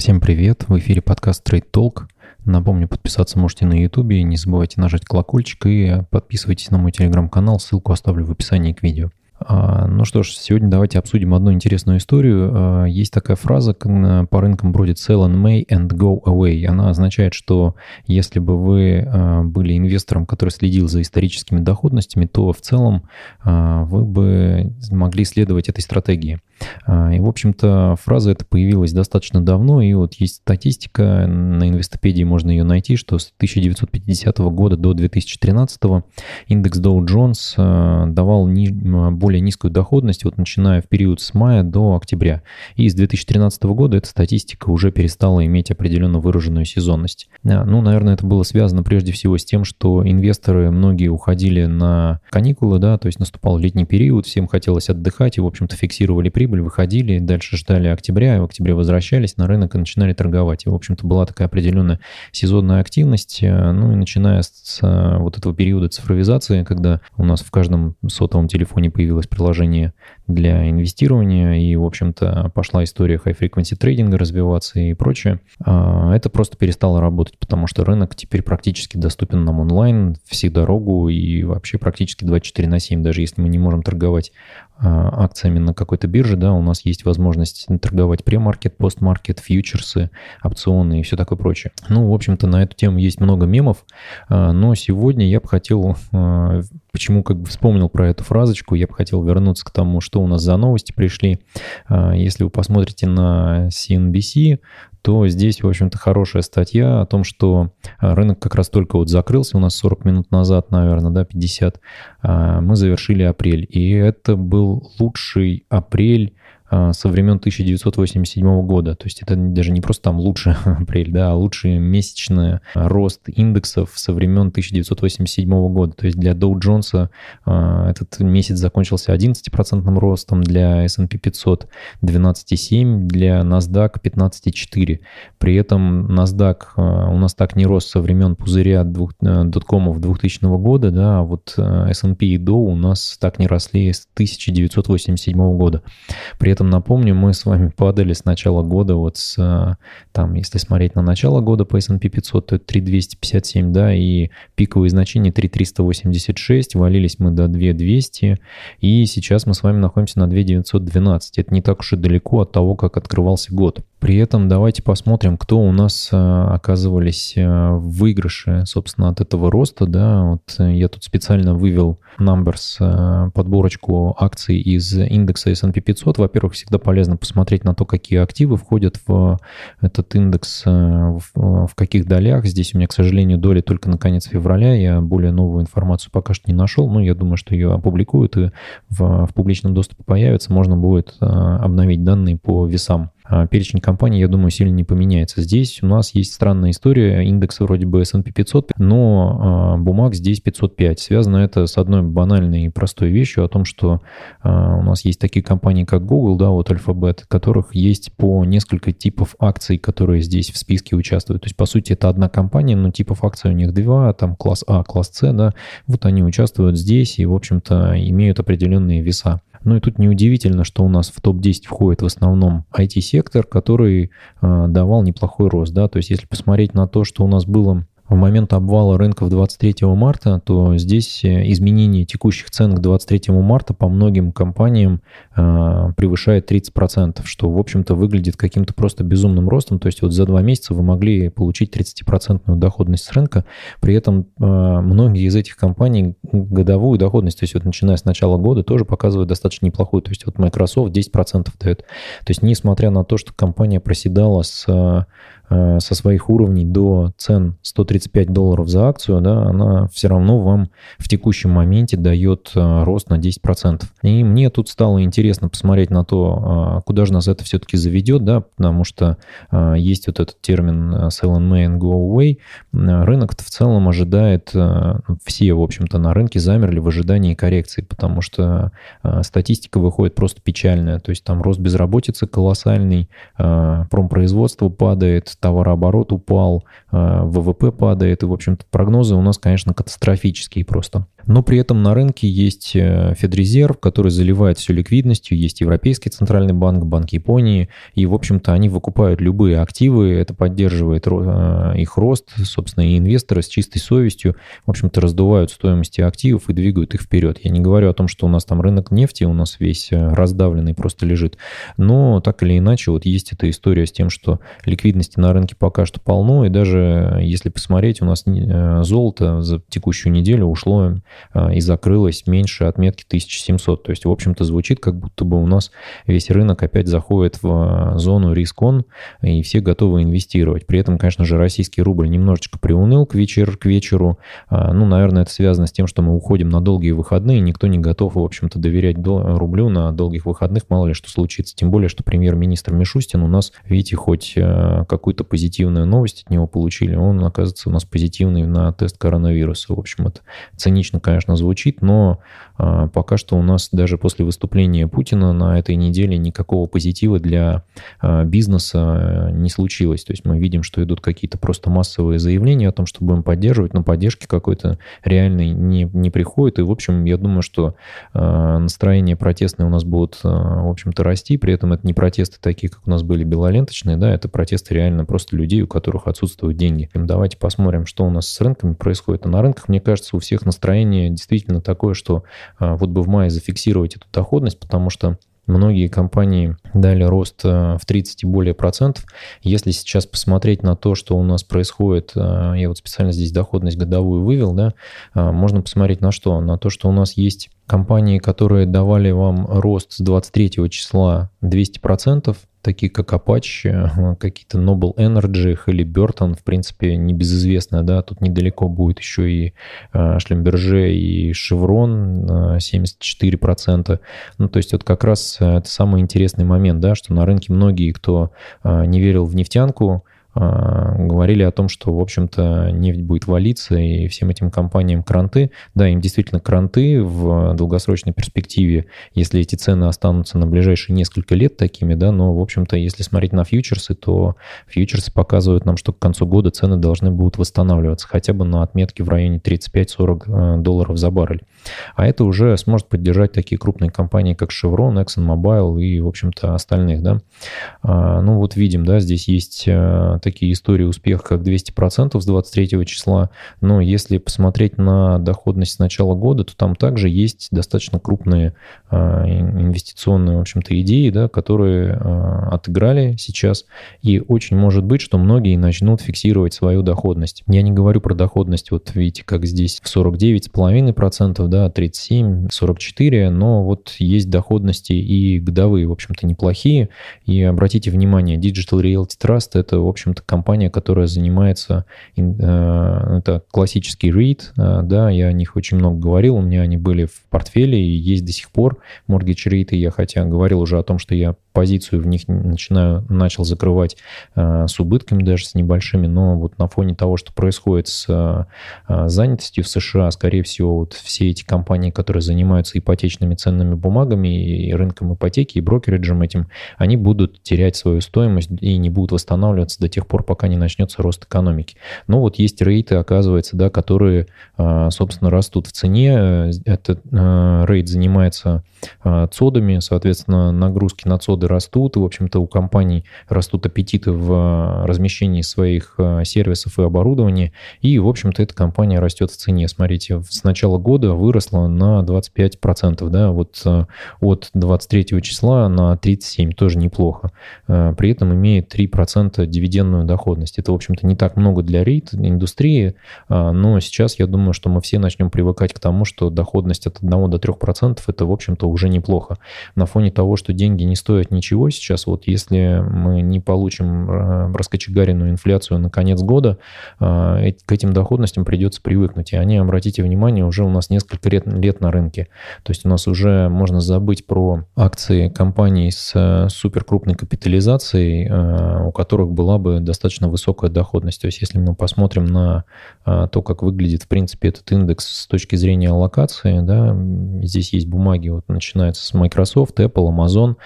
Всем привет! В эфире подкаст Trade Talk. Напомню, подписаться можете на YouTube, не забывайте нажать колокольчик и подписывайтесь на мой телеграм-канал, ссылку оставлю в описании к видео. А, ну что ж, сегодня давайте обсудим одну интересную историю. А, есть такая фраза по рынкам бродит sell in May and go away. Она означает, что если бы вы а, были инвестором, который следил за историческими доходностями, то в целом вы бы могли следовать этой стратегии. И, в общем-то, фраза эта появилась достаточно давно, и вот есть статистика, на инвестопедии можно ее найти, что с 1950 года до 2013 индекс Dow Jones давал более более низкую доходность, вот начиная в период с мая до октября. И с 2013 года эта статистика уже перестала иметь определенно выраженную сезонность. А, ну, наверное, это было связано прежде всего с тем, что инвесторы многие уходили на каникулы, да, то есть наступал летний период, всем хотелось отдыхать и, в общем-то, фиксировали прибыль, выходили, дальше ждали октября, и в октябре возвращались на рынок и начинали торговать. И, в общем-то, была такая определенная сезонная активность, э, ну и начиная с э, вот этого периода цифровизации, когда у нас в каждом сотовом телефоне появилось приложение для инвестирования, и, в общем-то, пошла история high-frequency трейдинга развиваться и прочее, а, это просто перестало работать, потому что рынок теперь практически доступен нам онлайн, всю дорогу и вообще практически 24 на 7, даже если мы не можем торговать акциями на какой-то бирже, да, у нас есть возможность торговать премаркет, постмаркет, фьючерсы, опционы и все такое прочее. Ну, в общем-то, на эту тему есть много мемов, а, но сегодня я бы хотел, почему как бы вспомнил про эту фразочку, я бы хотел вернуться к тому, что у нас за новости пришли. А, если вы посмотрите на CNBC, то здесь, в общем-то, хорошая статья о том, что а, рынок как раз только вот закрылся у нас 40 минут назад, наверное, да, 50. А, мы завершили апрель, и это был лучший апрель со времен 1987 года. То есть это даже не просто там лучший апрель, да, а лучший месячный рост индексов со времен 1987 года. То есть для Dow Jones а, этот месяц закончился 11% ростом, для S&P 500 12,7%, для NASDAQ 15,4%. При этом NASDAQ а, у нас так не рос со времен пузыря доткомов 2000 года, да, а вот S&P и Dow у нас так не росли с 1987 года. При этом этом напомню, мы с вами падали с начала года, вот с, э, там, если смотреть на начало года по S&P 500, то это 3257, да, и пиковые значения 3386, валились мы до 2200, и сейчас мы с вами находимся на 2912. Это не так уж и далеко от того, как открывался год. При этом давайте посмотрим, кто у нас э, оказывались э, в выигрыше, собственно, от этого роста. Да? Вот я тут специально вывел Numbers, подборочку акций из индекса S&P 500. Во-первых, всегда полезно посмотреть на то, какие активы входят в этот индекс, в каких долях. Здесь у меня, к сожалению, доли только на конец февраля. Я более новую информацию пока что не нашел. Но я думаю, что ее опубликуют и в, в публичном доступе появится. Можно будет обновить данные по весам. А, перечень компаний, я думаю, сильно не поменяется. Здесь у нас есть странная история, индекс вроде бы S&P 500, но а, бумаг здесь 505. Связано это с одной банальной и простой вещью о том, что а, у нас есть такие компании, как Google, да, вот Alphabet, которых есть по несколько типов акций, которые здесь в списке участвуют. То есть, по сути, это одна компания, но типов акций у них два, там класс А, класс С, да, вот они участвуют здесь и, в общем-то, имеют определенные веса. Ну и тут неудивительно, что у нас в топ-10 входит в основном IT-сектор, который э, давал неплохой рост. Да? То есть если посмотреть на то, что у нас было в момент обвала рынков 23 марта, то здесь э, изменение текущих цен к 23 марта по многим компаниям э, превышает 30%, что, в общем-то, выглядит каким-то просто безумным ростом. То есть вот за два месяца вы могли получить 30% доходность с рынка, при этом э, многие из этих компаний годовую доходность, то есть вот начиная с начала года, тоже показывают достаточно неплохую. То есть вот Microsoft 10% дает. То есть несмотря на то, что компания проседала с со своих уровней до цен 135 долларов за акцию, да, она все равно вам в текущем моменте дает э, рост на 10%. И мне тут стало интересно посмотреть на то, э, куда же нас это все-таки заведет, да, потому что есть вот этот термин sell in May and go away. Рынок в целом ожидает, все, в общем-то, на рынке замерли в ожидании коррекции, потому что статистика выходит просто печальная, то есть там рост безработицы колоссальный, промпроизводство падает, товарооборот упал, э, ВВП падает, и, в общем-то, прогнозы у нас, конечно, катастрофические просто. Но при этом на рынке есть э, Федрезерв, который заливает все ликвидностью, есть Европейский центральный банк, Банк Японии, и, в общем-то, они выкупают любые активы, это поддерживает э, их рост, собственно, и инвесторы с чистой совестью, в общем-то, раздувают стоимости активов и двигают их вперед. Я не говорю о том, что у нас там рынок нефти, у нас весь э, раздавленный просто лежит, но так или иначе вот есть эта история с тем, что ликвидности на рынке пока что полно, и даже если посмотреть, у нас золото за текущую неделю ушло и закрылась меньше отметки 1700. То есть, в общем-то, звучит, как будто бы у нас весь рынок опять заходит в а, зону риск-он, и все готовы инвестировать. При этом, конечно же, российский рубль немножечко приуныл к, вечер, к вечеру. А, ну, наверное, это связано с тем, что мы уходим на долгие выходные, никто не готов, в общем-то, доверять рублю на долгих выходных, мало ли что случится. Тем более, что премьер-министр Мишустин у нас, видите, хоть какую-то позитивную новость от него получили, он, оказывается, у нас позитивный на тест коронавируса. В общем, это цинично, конечно, звучит, но пока что у нас даже после выступления Путина на этой неделе никакого позитива для а, бизнеса э, не случилось. То есть мы видим, что идут какие-то просто массовые заявления о том, что будем поддерживать, но поддержки какой-то реальной не, не приходит. И, в общем, я думаю, что а, настроения протестные у нас будут, в общем-то, расти. При этом это не протесты такие, как у нас были белоленточные, да, это протесты реально просто людей, у которых отсутствуют деньги. Давайте посмотрим, что у нас с рынками происходит. А на рынках, мне кажется, у всех настроение действительно такое, что а, вот бы в мае зафиксировать эту доходность, потому что Многие компании дали рост а, в 30 и более процентов. Если сейчас посмотреть на то, что у нас происходит, а, я вот специально здесь доходность годовую вывел, да, можно посмотреть на что? На то, что у нас есть компании, которые давали вам рост с 23 числа 200 процентов, такие как Apache, какие-то Noble Energy, Halliburton, в принципе, небезызвестная, да, тут недалеко будет еще и э, Шлемберже и Chevron 74%. Ну, то есть вот как раз это самый интересный момент, да, что на рынке многие, кто э, не верил в нефтянку, говорили о том, что, в общем-то, нефть будет валиться, и всем этим компаниям кранты. Да, им действительно кранты в долгосрочной перспективе, если эти цены останутся на ближайшие несколько лет такими, да, но, в общем-то, если смотреть на фьючерсы, то фьючерсы показывают нам, что к концу года цены должны будут восстанавливаться хотя бы на отметке в районе 35-40 э, долларов за баррель. А это уже сможет поддержать такие крупные компании, как Chevron, ExxonMobil и, в общем-то, остальных, да. А, ну, вот видим, да, здесь есть э, такие истории успеха, как 200% с 23 числа, но если посмотреть на доходность с начала года, то там также есть достаточно крупные а, инвестиционные, в общем-то, идеи, да, которые а, отыграли сейчас, и очень может быть, что многие начнут фиксировать свою доходность. Я не говорю про доходность, вот видите, как здесь в 49,5%, да, 37, 44, но вот есть доходности и годовые, в общем-то, неплохие, и обратите внимание, Digital Realty Trust это, в общем общем-то, компания, которая занимается, э, это классический REIT, э, да, я о них очень много говорил, у меня они были в портфеле и есть до сих пор Mortgage REIT, и я хотя говорил уже о том, что я позицию в них начинаю, начал закрывать э, с убытками даже, с небольшими, но вот на фоне того, что происходит с э, занятостью в США, скорее всего, вот все эти компании, которые занимаются ипотечными ценными бумагами и рынком ипотеки, и брокериджем этим, они будут терять свою стоимость и не будут восстанавливаться до тех пор, пока не начнется рост экономики. Но вот есть рейты, оказывается, да, которые, э, собственно, растут в цене. Этот э, рейд занимается э, цодами, соответственно, нагрузки на цоды доходы растут, в общем-то, у компаний растут аппетиты в э, размещении своих э, сервисов и оборудования, и, в общем-то, эта компания растет в цене. Смотрите, с начала года выросла на 25%, да, вот э, от 23 числа на 37, тоже неплохо. При этом имеет 3% дивидендную доходность. Это, в общем-то, не так много для рейд индустрии, но сейчас я думаю, что мы все начнем привыкать к тому, что доходность от 1 до 3% это, в общем-то, уже неплохо. На фоне того, что деньги не стоят ничего сейчас. Вот если мы не получим э, раскочегаренную инфляцию на конец года, э, к этим доходностям придется привыкнуть. И они, обратите внимание, уже у нас несколько лет, лет на рынке. То есть у нас уже можно забыть про акции компаний с э, суперкрупной капитализацией, у которых была бы достаточно высокая доходность. То есть если мы посмотрим на то, как выглядит, в принципе, этот индекс с точки зрения аллокации, да, здесь есть бумаги, вот начинается с Microsoft, Apple, Amazon,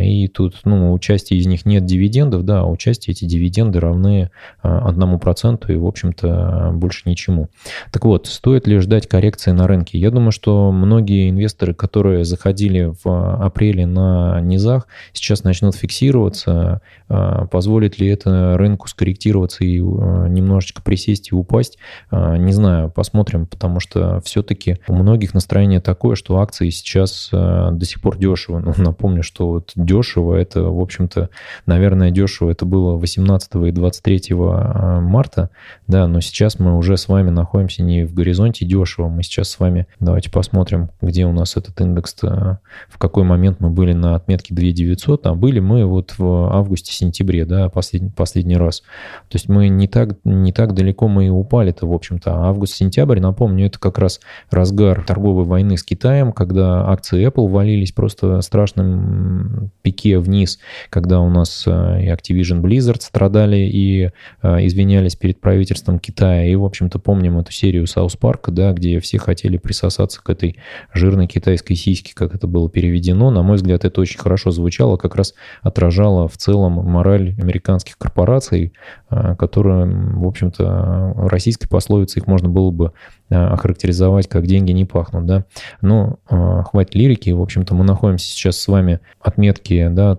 и тут, ну, у части из них нет дивидендов, да, а у части эти дивиденды равны одному проценту и, в общем-то, больше ничему. Так вот, стоит ли ждать коррекции на рынке? Я думаю, что многие инвесторы, которые заходили в апреле на низах, сейчас начнут фиксироваться. Позволит ли это рынку скорректироваться и немножечко присесть и упасть? Не знаю, посмотрим, потому что все-таки у многих настроение такое, что акции сейчас до сих пор дешево. Ну, напомню, что вот дешево это, в общем-то, наверное, дешево это было 18 и 23 марта, да, но сейчас мы уже с вами находимся не в горизонте дешево, мы сейчас с вами, давайте посмотрим, где у нас этот индекс, в какой момент мы были на отметке 2900, а были мы вот в августе-сентябре, да, последний, последний раз. То есть мы не так, не так далеко мы и упали-то, в общем-то. А август-сентябрь, напомню, это как раз разгар торговой войны с Китаем, когда акции Apple валились просто страшным пике вниз, когда у нас э, и Activision Blizzard страдали и э, извинялись перед правительством Китая. И, в общем-то, помним эту серию Саус Парка, да, где все хотели присосаться к этой жирной китайской сиське, как это было переведено. На мой взгляд, это очень хорошо звучало, как раз отражало в целом мораль американских корпораций, э, которые, в общем-то, российской пословицей их можно было бы охарактеризовать как деньги не пахнут, да. Но хватит лирики, в общем-то, мы находимся сейчас с вами отметки, да,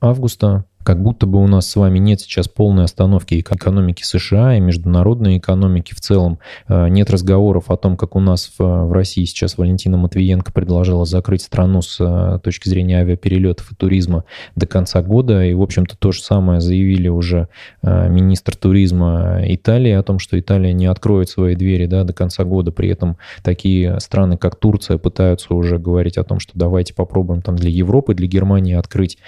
августа, как будто бы у нас с вами нет сейчас полной остановки экономики США и международной экономики в целом. Э, нет разговоров о том, как у нас в, России сейчас Валентина Матвиенко предложила закрыть страну с э, точки зрения авиаперелетов и туризма до конца года. И, в общем-то, то же самое заявили уже э, министр туризма Италии о том, что Италия не откроет свои двери да, до конца года. При этом такие страны, как Турция, пытаются уже говорить о том, что давайте попробуем там для Европы, для Германии открыть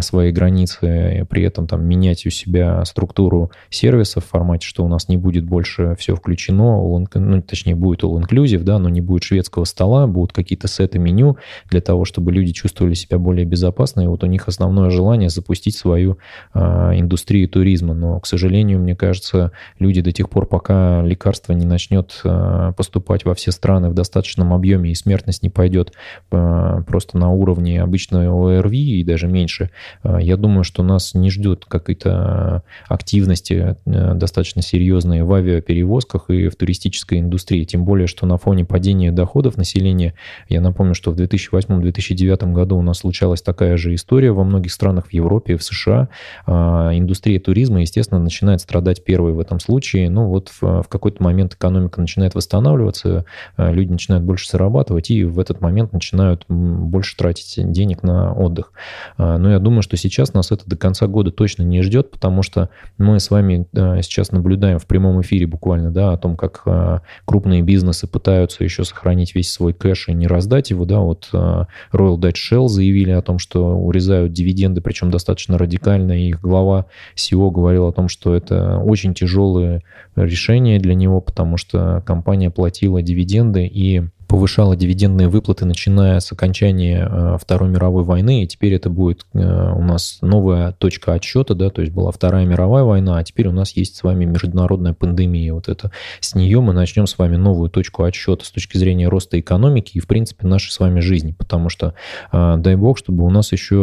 свои границы при этом там менять у себя структуру сервиса в формате, что у нас не будет больше все включено, ну, точнее, будет all-inclusive, да, но не будет шведского стола, будут какие-то сеты меню для того, чтобы люди чувствовали себя более безопасно, и вот у них основное желание запустить свою а, индустрию туризма, но, к сожалению, мне кажется, люди до тех пор, пока лекарство не начнет а, поступать во все страны в достаточном объеме и смертность не пойдет а, просто на уровне обычной ОРВИ и даже меньше, а, я думаю, что нас не ждет какой-то активности э, достаточно серьезной в авиаперевозках и в туристической индустрии. Тем более, что на фоне падения доходов населения, я напомню, что в 2008-2009 году у нас случалась такая же история во многих странах в Европе, в США. А, индустрия туризма, естественно, начинает страдать первой в этом случае. Ну вот в, в какой-то момент экономика начинает восстанавливаться, э, люди начинают больше зарабатывать и в этот момент начинают больше тратить денег на отдых. Но я думаю, что сейчас нас это до конца года точно не ждет, потому что мы с вами сейчас наблюдаем в прямом эфире буквально, да, о том, как а, крупные бизнесы пытаются еще сохранить весь свой кэш и не раздать его, да, вот а, Royal Dutch Shell заявили о том, что урезают дивиденды, причем достаточно радикально, и их глава SEO говорил о том, что это очень тяжелое решение для него, потому что компания платила дивиденды и повышала дивидендные выплаты, начиная с окончания э, Второй мировой войны, и теперь это будет э, у нас новая точка отсчета, да, то есть была Вторая мировая война, а теперь у нас есть с вами международная пандемия. Вот это с нее мы начнем с вами новую точку отсчета с точки зрения роста экономики и, в принципе, нашей с вами жизни, потому что, э, дай бог, чтобы у нас еще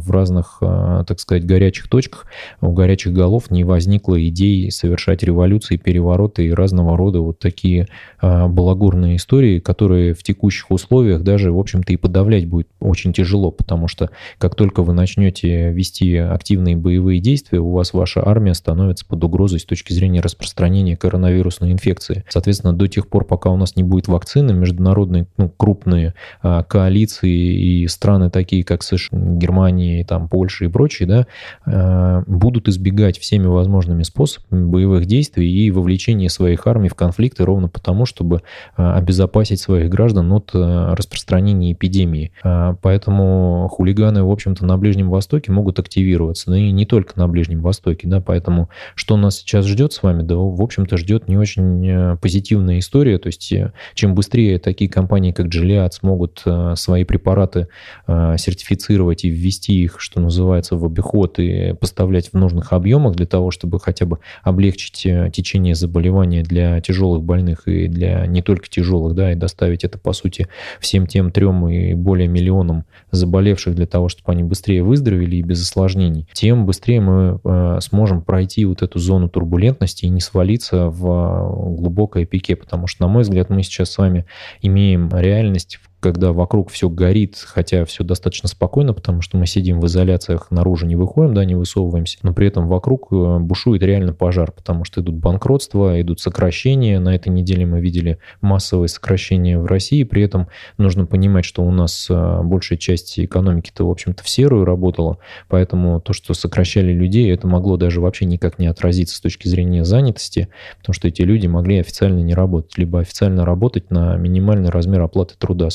в разных, так сказать, горячих точках, у горячих голов не возникло идей совершать революции, перевороты и разного рода вот такие балагурные истории, которые которые в текущих условиях даже, в общем-то, и подавлять будет очень тяжело, потому что как только вы начнете вести активные боевые действия, у вас ваша армия становится под угрозой с точки зрения распространения коронавирусной инфекции. Соответственно, до тех пор, пока у нас не будет вакцины, международные ну, крупные а, коалиции и страны такие, как США, Германия, там, Польша и прочие, да, а, будут избегать всеми возможными способами боевых действий и вовлечения своих армий в конфликты ровно потому, чтобы а, обезопасить свои своих граждан от э, распространения эпидемии. А, поэтому хулиганы, в общем-то, на Ближнем Востоке могут активироваться, да и не только на Ближнем Востоке, да, поэтому что нас сейчас ждет с вами, да, в общем-то, ждет не очень э, позитивная история, то есть э, чем быстрее такие компании, как Gilead, смогут свои препараты сертифицировать и ввести их, что называется, в обиход и поставлять в нужных объемах для того, чтобы хотя бы облегчить течение заболевания для тяжелых больных и для не только тяжелых, да, и достаточно оставить это, по сути, всем тем трем и более миллионам заболевших для того, чтобы они быстрее выздоровели и без осложнений, тем быстрее мы э, сможем пройти вот эту зону турбулентности и не свалиться в глубокое пике, потому что, на мой взгляд, мы сейчас с вами имеем реальность, когда вокруг все горит, хотя все достаточно спокойно, потому что мы сидим в изоляциях, наружу не выходим, да, не высовываемся, но при этом вокруг э, бушует реально пожар, потому что идут банкротства, идут сокращения. На этой неделе мы видели массовые сокращения в России, при этом нужно понимать, что у нас э, большая часть экономики-то, в общем-то, в серую работала, поэтому то, что сокращали людей, это могло даже вообще никак не отразиться с точки зрения занятости, потому что эти люди могли официально не работать, либо официально работать на минимальный размер оплаты труда,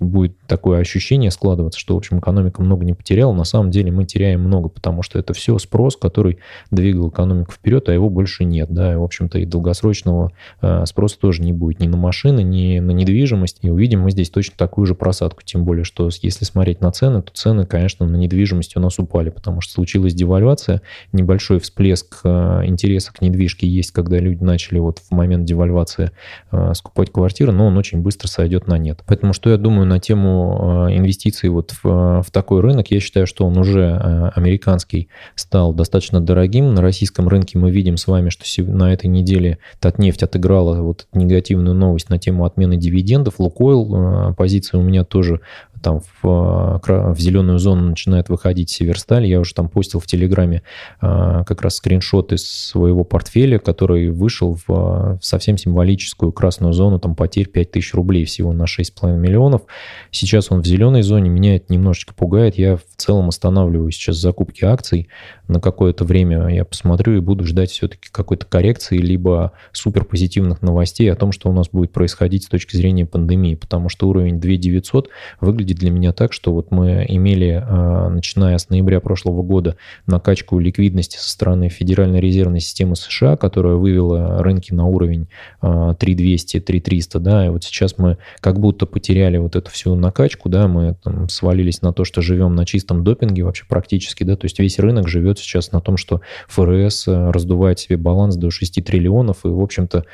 будет такое ощущение складываться, что, в общем, экономика много не потеряла. На самом деле мы теряем много, потому что это все спрос, который двигал экономику вперед, а его больше нет. Да, и, в общем-то, и долгосрочного э, спроса тоже не будет ни на машины, ни на недвижимость. И увидим мы здесь точно такую же просадку. Тем более, что если смотреть на цены, то цены, конечно, на недвижимость у нас упали, потому что случилась девальвация, небольшой всплеск э, интереса к недвижке есть, когда люди начали вот в момент девальвации э, скупать квартиры, но он очень быстро сойдет на нет. Поэтому что я думаю на тему э, инвестиций вот в, в такой рынок? Я считаю, что он уже э, американский стал достаточно дорогим. На российском рынке мы видим с вами, что на этой неделе Татнефть отыграла вот негативную новость на тему отмены дивидендов. Лукойл, позиция у меня тоже там в, в зеленую зону начинает выходить Северсталь. Я уже там постил в Телеграме а, как раз скриншот из своего портфеля, который вышел в, в совсем символическую красную зону, там потерь 5000 рублей всего на 6,5 миллионов. Сейчас он в зеленой зоне, меня это немножечко пугает. Я в целом останавливаю сейчас закупки акций на какое-то время. Я посмотрю и буду ждать все-таки какой-то коррекции, либо супер позитивных новостей о том, что у нас будет происходить с точки зрения пандемии, потому что уровень 2900 выглядит выглядит для меня так, что вот мы имели, а, начиная с ноября прошлого года, накачку ликвидности со стороны Федеральной резервной системы США, которая вывела рынки на уровень 3200, а, 3300, да, и вот сейчас мы как будто потеряли вот эту всю накачку, да, мы там свалились на то, что живем на чистом допинге вообще практически, да, то есть весь рынок живет сейчас на том, что ФРС а, раздувает себе баланс до 6 триллионов, и, в общем-то,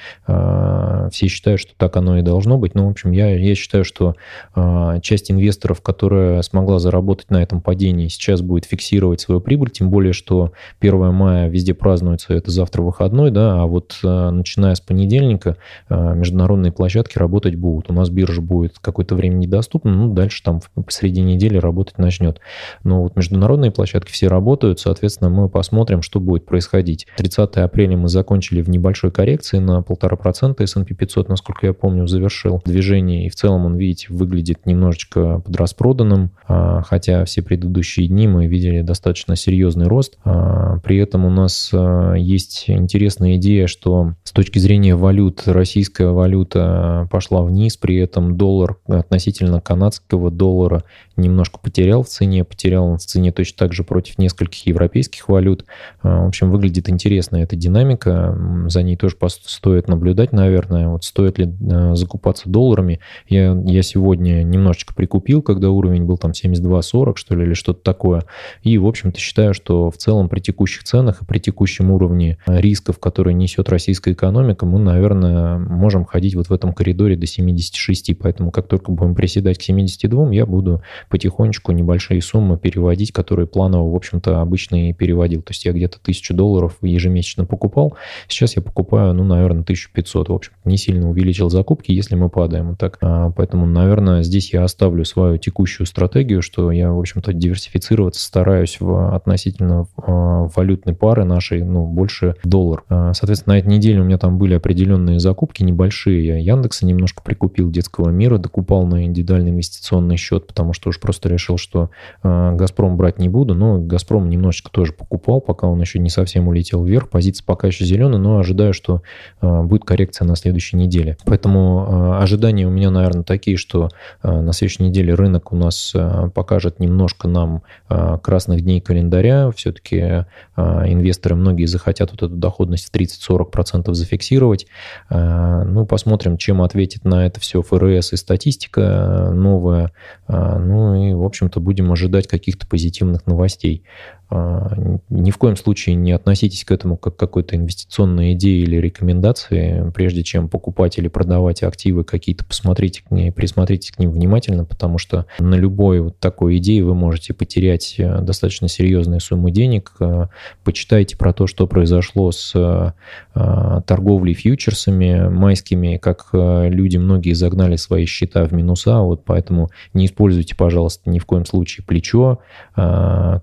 все считают, что так оно и должно быть, но, в общем, я, я считаю, что часть инвесторов инвесторов, которая смогла заработать на этом падении, сейчас будет фиксировать свою прибыль, тем более, что 1 мая везде празднуется, это завтра выходной, да, а вот э, начиная с понедельника э, международные площадки работать будут. У нас биржа будет какое-то время недоступна, ну, дальше там посреди недели работать начнет. Но вот международные площадки все работают, соответственно, мы посмотрим, что будет происходить. 30 апреля мы закончили в небольшой коррекции на 1,5% S&P 500, насколько я помню, завершил движение, и в целом он, видите, выглядит немножечко подраспроданным, а, хотя все предыдущие дни мы видели достаточно серьезный рост. А, при этом у нас а, есть интересная идея, что с точки зрения валют российская валюта пошла вниз, при этом доллар относительно канадского доллара немножко потерял в цене, потерял он в цене точно так же против нескольких европейских валют. В общем, выглядит интересно эта динамика, за ней тоже стоит наблюдать, наверное. Вот стоит ли закупаться долларами? Я, я сегодня немножечко прикупил купил, когда уровень был там 72-40, что ли, или что-то такое. И, в общем-то, считаю, что в целом при текущих ценах и при текущем уровне рисков, которые несет российская экономика, мы, наверное, можем ходить вот в этом коридоре до 76. Поэтому как только будем приседать к 72, я буду потихонечку небольшие суммы переводить, которые планово, в общем-то, обычно и переводил. То есть я где-то 1000 долларов ежемесячно покупал. Сейчас я покупаю, ну, наверное, 1500. В общем, не сильно увеличил закупки, если мы падаем. Так, а, поэтому, наверное, здесь я оставлю свою текущую стратегию, что я, в общем-то, диверсифицироваться стараюсь в относительно а, валютной пары нашей, ну, больше доллар. А, соответственно, на этой неделе у меня там были определенные закупки небольшие. Я Яндекса немножко прикупил, детского мира докупал на индивидуальный инвестиционный счет, потому что уж просто решил, что а, Газпром брать не буду, но Газпром немножечко тоже покупал, пока он еще не совсем улетел вверх. Позиция пока еще зеленая, но ожидаю, что будет коррекция на следующей неделе. Поэтому ожидания у меня, наверное, такие, что на следующей неделе рынок у нас э, покажет немножко нам э, красных дней календаря. Все-таки э, инвесторы многие захотят вот эту доходность в 30-40% зафиксировать. Ну, посмотрим, чем ответит на это все ФРС и статистика новая. Ну Ну и, в общем-то, будем ожидать каких-то позитивных новостей. А, ни в коем случае не относитесь к этому как к какой-то инвестиционной идее или рекомендации. Прежде чем покупать или продавать активы какие-то, посмотрите к ней, присмотритесь к ним внимательно, потому что на любой вот такой идее вы можете потерять э, достаточно серьезные суммы денег. Э, почитайте про то, что произошло с э, торговлей фьючерсами майскими, как люди многие загнали свои счета в минуса, вот поэтому не используйте, пожалуйста, ни в коем случае плечо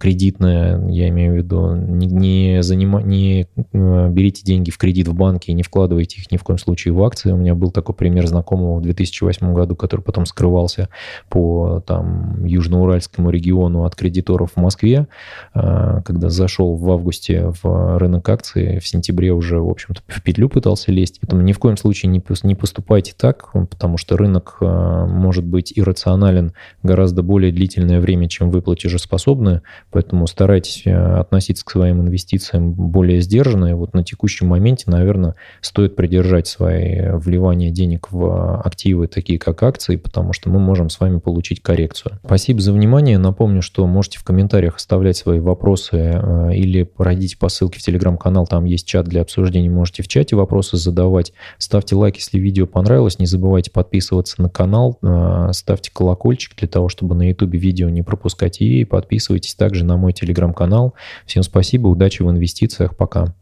кредитное, я имею в виду, не, не, занима, не э, берите деньги в кредит в банке и не вкладывайте их ни в коем случае в акции. У меня был такой пример знакомого в 2008 году, который потом скрывался по там, южноуральскому региону от кредиторов в Москве, э, когда зашел в августе в рынок акций, в сентябре уже, в общем-то, в петлю пытался лезть. Поэтому ни в коем случае не, не поступайте так, потому что рынок э, может быть иррационален гораздо более длительное время, чем вы платежеспособны, поэтому старайтесь э, относиться к своим инвестициям более сдержанно. И вот на текущем моменте, наверное, стоит придержать свои вливания денег в активы, такие как акции, потому что мы можем с вами получить коррекцию. Спасибо за внимание. Напомню, что можете в комментариях оставлять свои вопросы э, или пройдите по ссылке в телеграм-канал, там есть чат для обсуждений, можете в чате вопросы задавать. Ставьте лайк, если видео понравилось, не забывайте подписываться на канал, э, ставьте колокольчик для того, чтобы на YouTube видео не пропускать и подписывайтесь также на мой телеграм телеграм-канал. Всем спасибо, удачи в инвестициях, пока.